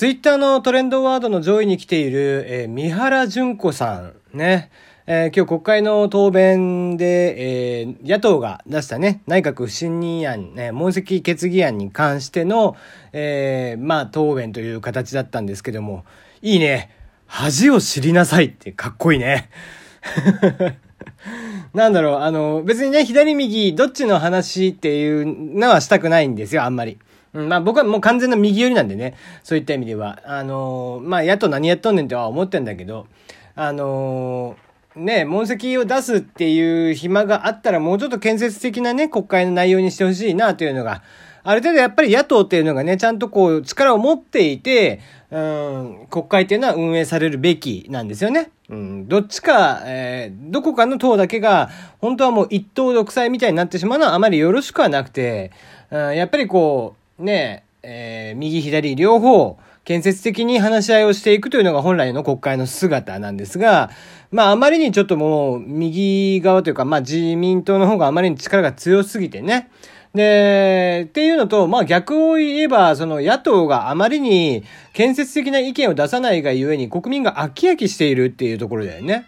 ツイッターのトレンドワードの上位に来ている、えー、三原淳子さん。ね。えー、今日国会の答弁で、えー、野党が出したね、内閣不信任案、ね、問責決議案に関しての、えー、まあ、答弁という形だったんですけども、いいね。恥を知りなさいってかっこいいね。なんだろう、あの、別にね、左右、どっちの話っていうのはしたくないんですよ、あんまり。うん、まあ僕はもう完全な右寄りなんでね、そういった意味では。あのー、まあ野党何やっとんねんとは思ってんだけど、あのー、ね、問責を出すっていう暇があったらもうちょっと建設的なね、国会の内容にしてほしいなというのが、ある程度やっぱり野党っていうのがね、ちゃんとこう力を持っていて、うん、国会っていうのは運営されるべきなんですよね。うん、どっちか、えー、どこかの党だけが、本当はもう一党独裁みたいになってしまうのはあまりよろしくはなくて、うん、やっぱりこう、ね、えー、右左両方、建設的に話し合いをしていくというのが本来の国会の姿なんですが、まああまりにちょっともう右側というか、まあ自民党の方があまりに力が強すぎてね、で、っていうのと、まあ逆を言えば、その野党があまりに建設的な意見を出さないがゆえに国民が飽き飽きしているっていうところだよね。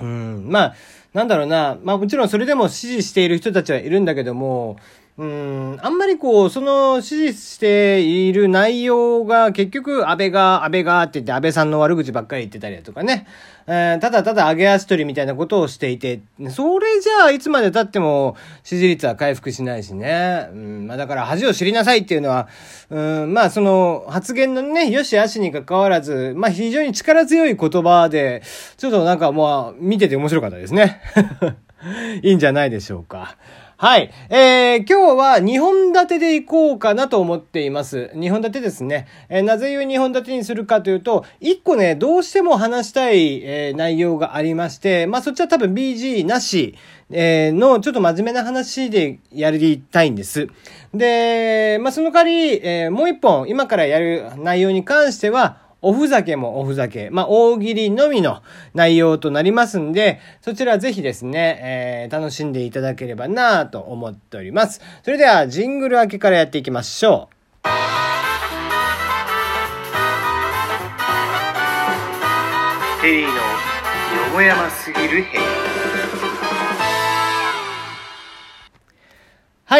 うん、まあ、なんだろうな、まあもちろんそれでも支持している人たちはいるんだけども、うん、あんまりこう、その支持している内容が結局安倍が、安倍がって言って安倍さんの悪口ばっかり言ってたりだとかね、えー、ただただ上げ足取りみたいなことをしていて、それじゃあいつまで経っても支持率は回復しないしね。うん、まあだから恥を知りなさいっていうのは、うん、まあその発言のね、よし悪しに関わらず、まあ非常に力強い言葉で、ちょっとなんかもう見てて面白かったですね。いいんじゃないでしょうか。はい。えー、今日は2本立てでいこうかなと思っています。2本立てですね。えー、なぜいう2本立てにするかというと、1個ね、どうしても話したい、えー、内容がありまして、まあそっちは多分 BG なし、えー、のちょっと真面目な話でやりたいんです。で、まあその代わり、えー、もう1本今からやる内容に関しては、おふざけもおふざけ、まあ、大喜利のみの内容となりますんで、そちらぜひですね、えー、楽しんでいただければなと思っております。それでは、ジングル明けからやっていきましょう。テリーのよもやますぎる部屋。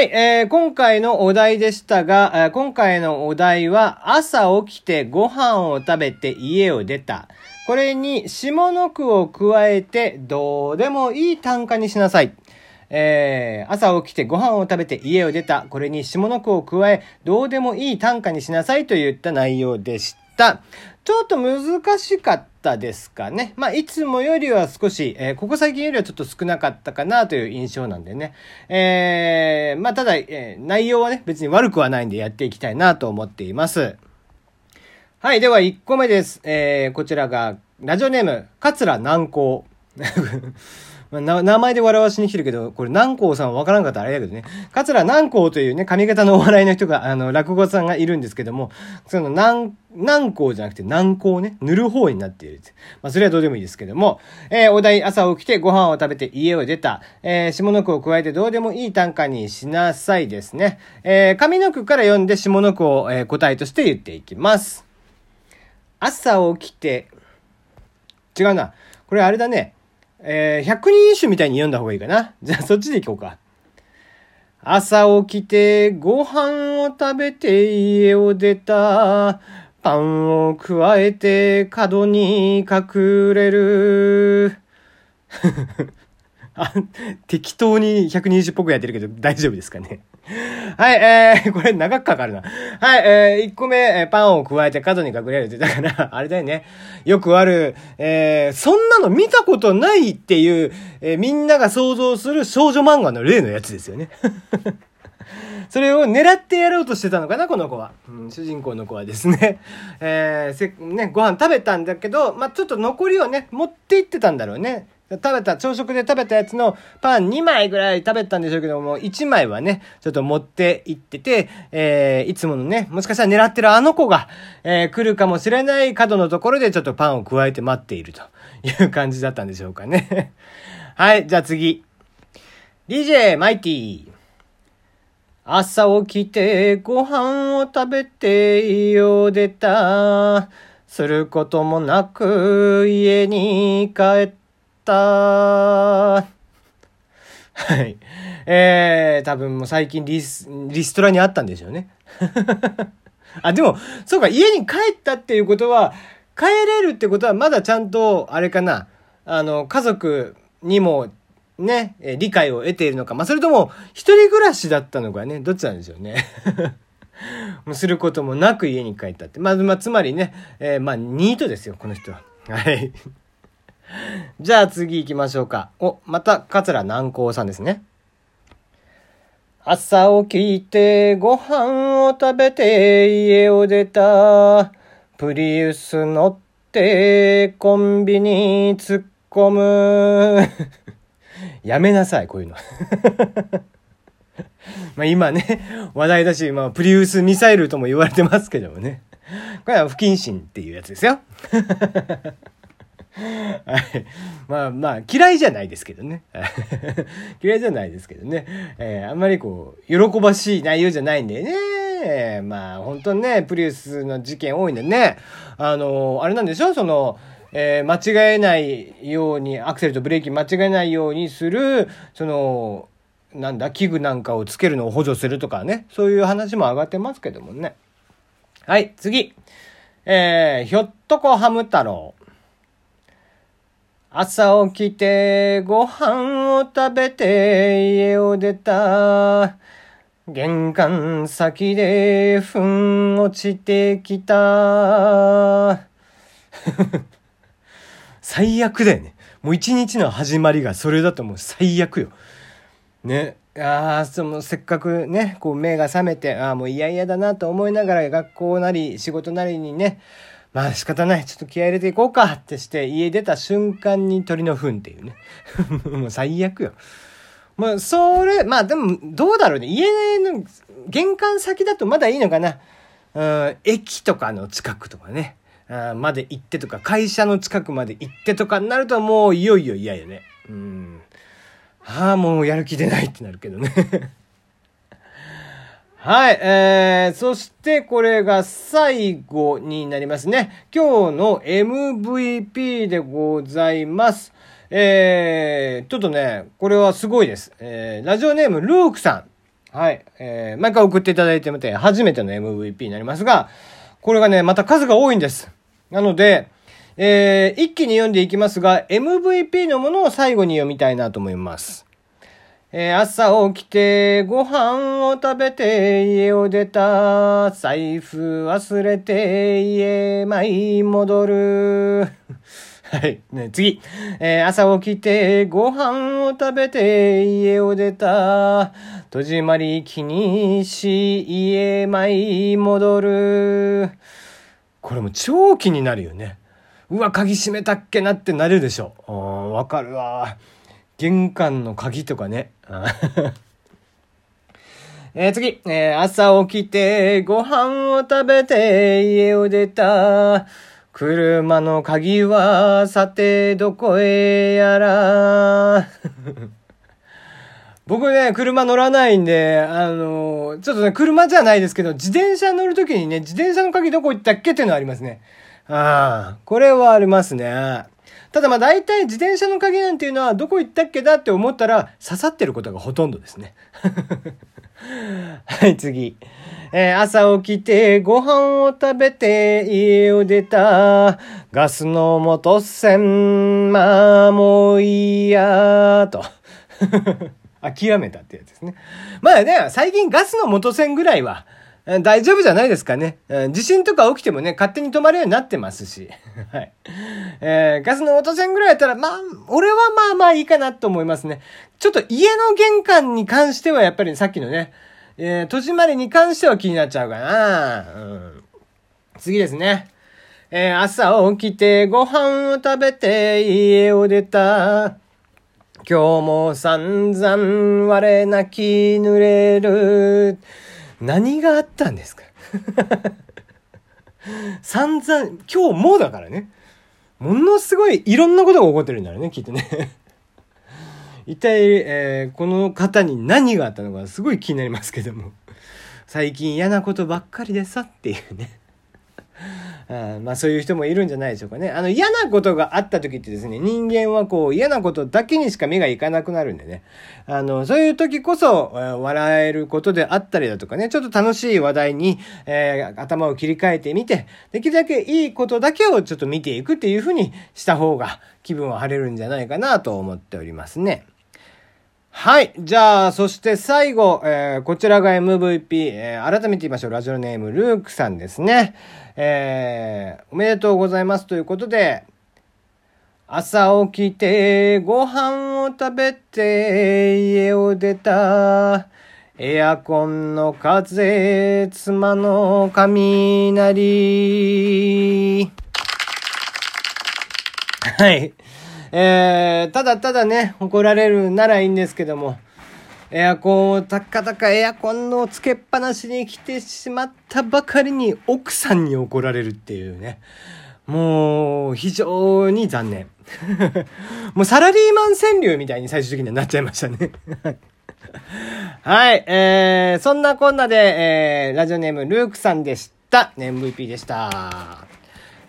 はい、えー、今回のお題でしたが、えー、今回のお題は、朝起きてご飯を食べて家を出た。これに下の句を加えて、どうでもいい単価にしなさい。えー、朝起きてご飯を食べて家を出た。これに下の句を加え、どうでもいい単価にしなさいといった内容でした。ちょっと難しかったですかね。まあ、いつもよりは少し、えー、ここ最近よりはちょっと少なかったかなという印象なんでね。えー、まあ、ただ、えー、内容はね、別に悪くはないんでやっていきたいなと思っています。はい、では1個目です。えー、こちらが、ラジオネーム、桂南光。名前で笑わしに来てるけど、これ南光さんはわからんかったらあれだけどね。桂南光というね、髪型のお笑いの人が、あの、落語さんがいるんですけども、その南、南光じゃなくて南光ね、塗る方になっている。まあ、それはどうでもいいですけども、えー、お題朝起きてご飯を食べて家を出た、えー、下の句を加えてどうでもいい短歌にしなさいですね。えー、上の句から読んで下の句を、え、答えとして言っていきます。朝起きて、違うな。これあれだね。えー、百人一首みたいに読んだ方がいいかな。じゃあそっちでいこうか。朝起きてご飯を食べて家を出た。パンを加えて角に隠れる。あ、適当に120っぽくやってるけど大丈夫ですかね。はい、えー、これ長くかかるな。はい、えー、1個目、えー、パンを加えて角に隠れるって。だから、あれだよね。よくある、えー、そんなの見たことないっていう、えー、みんなが想像する少女漫画の例のやつですよね。それを狙ってやろうとしてたのかな、この子は。うん、主人公の子はですね。えー、せ、ね、ご飯食べたんだけど、まあ、ちょっと残りをね、持って行ってたんだろうね。食べた、朝食で食べたやつのパン2枚ぐらい食べたんでしょうけども、1枚はね、ちょっと持って行ってて、えー、いつものね、もしかしたら狙ってるあの子が、えー、来るかもしれない角のところでちょっとパンを加えて待っていると いう感じだったんでしょうかね。はい、じゃあ次。DJ マイティ朝起きてご飯を食べて家を出た。することもなく家に帰った。はい。えー、多分もう最近リス、リストラにあったんでしょうね。あ、でも、そうか、家に帰ったっていうことは、帰れるってことはまだちゃんと、あれかな、あの、家族にも、ね、理解を得ているのか。まあ、それとも、一人暮らしだったのかね、どっちなんでしょうね。もうすることもなく家に帰ったって。まあ、まあ、つまりね、えー、まあ、ニートですよ、この人は。はい。じゃあ次行きましょうか。お、また、桂南光さんですね。朝起きてご飯を食べて家を出た。プリウス乗ってコンビニ突っ込む。やめなさい、こういうの。まあ今ね、話題だし、まあプリウスミサイルとも言われてますけどもね。これは不謹慎っていうやつですよ。はい。まあまあ、嫌いじゃないですけどね。嫌いじゃないですけどね。えー、あんまりこう、喜ばしい内容じゃないんでね。まあ、本当にね、プリウスの事件多いんでね。あの、あれなんでしょ？その、えー、間違えないように、アクセルとブレーキ間違えないようにする、その、なんだ、器具なんかをつけるのを補助するとかね。そういう話も上がってますけどもね。はい、次。えー、ひょっとこハム太郎。朝起きてご飯を食べて家を出た。玄関先で糞落ちてきた。最悪だよね。もう一日の始まりがそれだともう最悪よ。ね。ああ、そのせっかくね、こう目が覚めて、ああ、もう嫌々だなと思いながら学校なり仕事なりにね、まあ仕方ない。ちょっと気合入れていこうかってして家出た瞬間に鳥の糞っていうね。もう最悪よ。まあそれ、まあでもどうだろうね。家の玄関先だとまだいいのかな。うん、駅とかの近くとかね。あまで行ってとか、会社の近くまで行ってとかになるともういよいよ嫌よね。うん。ああ、もうやる気出ないってなるけどね。はい、えー、そしてこれが最後になりますね。今日の MVP でございます。えー、ちょっとね、これはすごいです。えー、ラジオネームルークさん。はい、えー、毎回送っていただいてみて、初めての MVP になりますが、これがね、また数が多いんです。なので、えー、一気に読んでいきますが、MVP のものを最後に読みたいなと思います。え、朝起きてご飯を食べて家を出た。財布忘れて家舞い戻る。はい。ね、次。えー、朝起きてご飯を食べて家を出た。戸締まり気にし家舞い戻る。これも超気になるよね。うわ、鍵閉めたっけなってなるでしょ。わかるわ。玄関の鍵とかね。え、次、えー、朝起きてご飯を食べて家を出た。車の鍵はさてどこへやら。僕ね、車乗らないんで、あのー、ちょっとね、車じゃないですけど、自転車乗るときにね、自転車の鍵どこ行ったっけっていうのはありますね。ああ、これはありますね。ただまあ大体自転車の鍵なんていうのはどこ行ったっけだって思ったら刺さってることがほとんどですね。はい、次。えー、朝起きてご飯を食べて家を出た。ガスの元栓、まあもういいやと。諦めたってやつですね。まあね、最近ガスの元栓ぐらいは、大丈夫じゃないですかね。地震とか起きてもね、勝手に止まるようになってますし。はい。えー、ガスの落と線ぐらいやったら、まあ、俺はまあまあいいかなと思いますね。ちょっと家の玄関に関してはやっぱりさっきのね、えー、戸締まりに関しては気になっちゃうかな。うん。次ですね。えー、朝起きてご飯を食べて家を出た。今日も散々我泣き濡れる。何があったんですか？散々、今日もだからね。ものすごいいろんなことが起こってるんだろうね、きっとね。一体、えー、この方に何があったのかすごい気になりますけども。最近嫌なことばっかりでさっていうね。あまあそういう人もいるんじゃないでしょうかね。あの嫌なことがあった時ってですね、人間はこう嫌なことだけにしか目がいかなくなるんでね。あの、そういう時こそ、笑えることであったりだとかね、ちょっと楽しい話題に、えー、頭を切り替えてみて、できるだけいいことだけをちょっと見ていくっていうふうにした方が気分は晴れるんじゃないかなと思っておりますね。はい。じゃあ、そして最後、えー、こちらが MVP、えー、改めて言いましょう。ラジオネーム、ルークさんですね。えー、おめでとうございますということで、朝起きてご飯を食べて家を出た。エアコンの風、妻の雷。はい。えー、ただただね、怒られるならいいんですけども、エアコンをたかたかエアコンのつけっぱなしに来てしまったばかりに奥さんに怒られるっていうね。もう、非常に残念。もうサラリーマン川柳みたいに最終的にはなっちゃいましたね。はい、えー、そんなこんなで、えー、ラジオネームルークさんでした。MVP でした。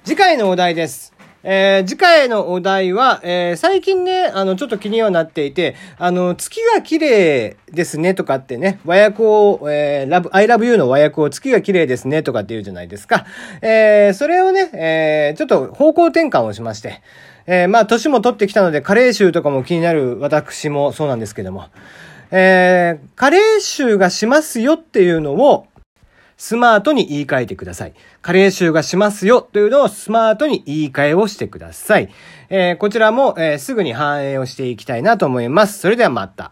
次回のお題です。えー、次回のお題は、えー、最近ね、あの、ちょっと気にはなっていて、あの、月が綺麗ですねとかってね、和訳を、えー、ラブ、I love you の和訳を月が綺麗ですねとかって言うじゃないですか。えー、それをね、えー、ちょっと方向転換をしまして、えー、まあ、年も取ってきたので、加齢臭とかも気になる私もそうなんですけども、えー、加齢臭がしますよっていうのを、スマートに言い換えてください。加齢臭がしますよというのをスマートに言い換えをしてください。えー、こちらも、えー、すぐに反映をしていきたいなと思います。それではまた。